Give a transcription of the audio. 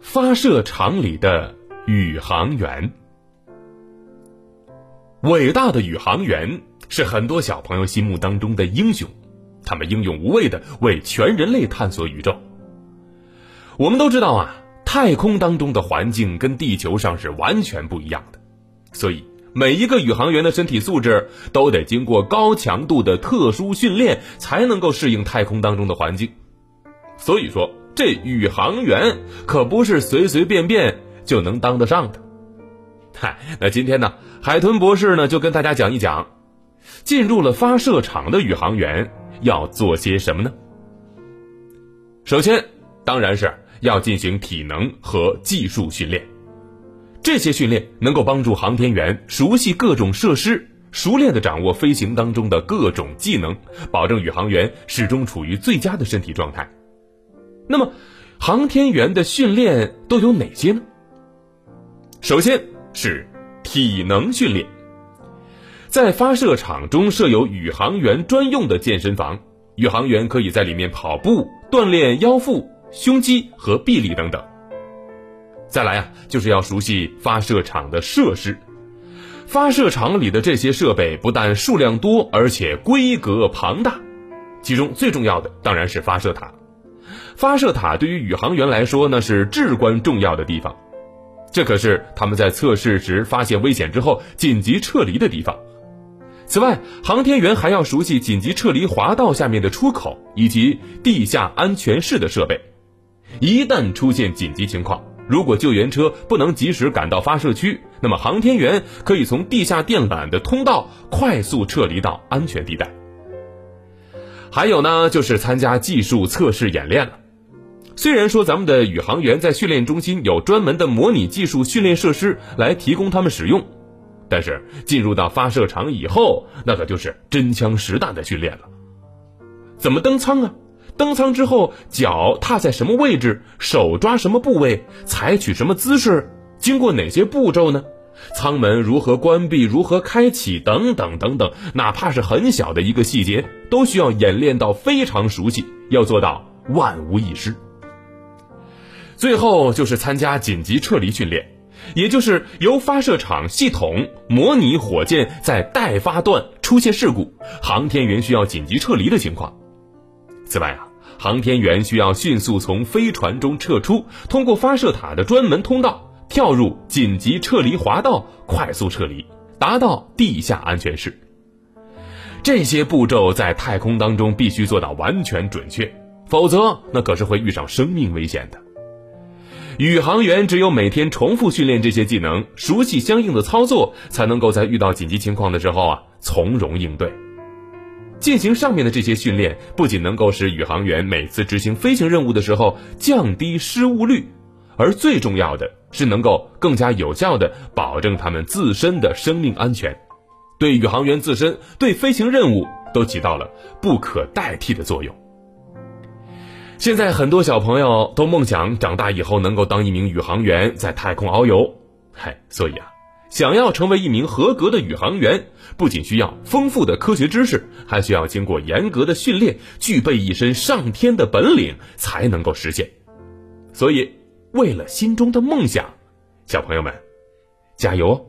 发射场里的宇航员，伟大的宇航员是很多小朋友心目当中的英雄，他们英勇无畏的为全人类探索宇宙。我们都知道啊，太空当中的环境跟地球上是完全不一样的，所以每一个宇航员的身体素质都得经过高强度的特殊训练，才能够适应太空当中的环境。所以说。这宇航员可不是随随便便就能当得上的。嗨，那今天呢，海豚博士呢就跟大家讲一讲，进入了发射场的宇航员要做些什么呢？首先，当然是要进行体能和技术训练。这些训练能够帮助航天员熟悉各种设施，熟练的掌握飞行当中的各种技能，保证宇航员始终处于最佳的身体状态。那么，航天员的训练都有哪些呢？首先是体能训练，在发射场中设有宇航员专用的健身房，宇航员可以在里面跑步锻炼腰腹、胸肌和臂力等等。再来啊，就是要熟悉发射场的设施，发射场里的这些设备不但数量多，而且规格庞大，其中最重要的当然是发射塔。发射塔对于宇航员来说那是至关重要的地方，这可是他们在测试时发现危险之后紧急撤离的地方。此外，航天员还要熟悉紧急撤离滑道下面的出口以及地下安全室的设备。一旦出现紧急情况，如果救援车不能及时赶到发射区，那么航天员可以从地下电缆的通道快速撤离到安全地带。还有呢，就是参加技术测试演练了。虽然说咱们的宇航员在训练中心有专门的模拟技术训练设施来提供他们使用，但是进入到发射场以后，那可就是真枪实弹的训练了。怎么登舱啊？登舱之后脚踏在什么位置？手抓什么部位？采取什么姿势？经过哪些步骤呢？舱门如何关闭、如何开启等等等等，哪怕是很小的一个细节，都需要演练到非常熟悉，要做到万无一失。最后就是参加紧急撤离训练，也就是由发射场系统模拟火箭在待发段出现事故，航天员需要紧急撤离的情况。此外啊，航天员需要迅速从飞船中撤出，通过发射塔的专门通道。跳入紧急撤离滑道，快速撤离，达到地下安全室。这些步骤在太空当中必须做到完全准确，否则那可是会遇上生命危险的。宇航员只有每天重复训练这些技能，熟悉相应的操作，才能够在遇到紧急情况的时候啊从容应对。进行上面的这些训练，不仅能够使宇航员每次执行飞行任务的时候降低失误率。而最重要的是，能够更加有效的保证他们自身的生命安全，对宇航员自身、对飞行任务都起到了不可代替的作用。现在很多小朋友都梦想长大以后能够当一名宇航员，在太空遨游。嗨，所以啊，想要成为一名合格的宇航员，不仅需要丰富的科学知识，还需要经过严格的训练，具备一身上天的本领，才能够实现。所以。为了心中的梦想，小朋友们，加油哦！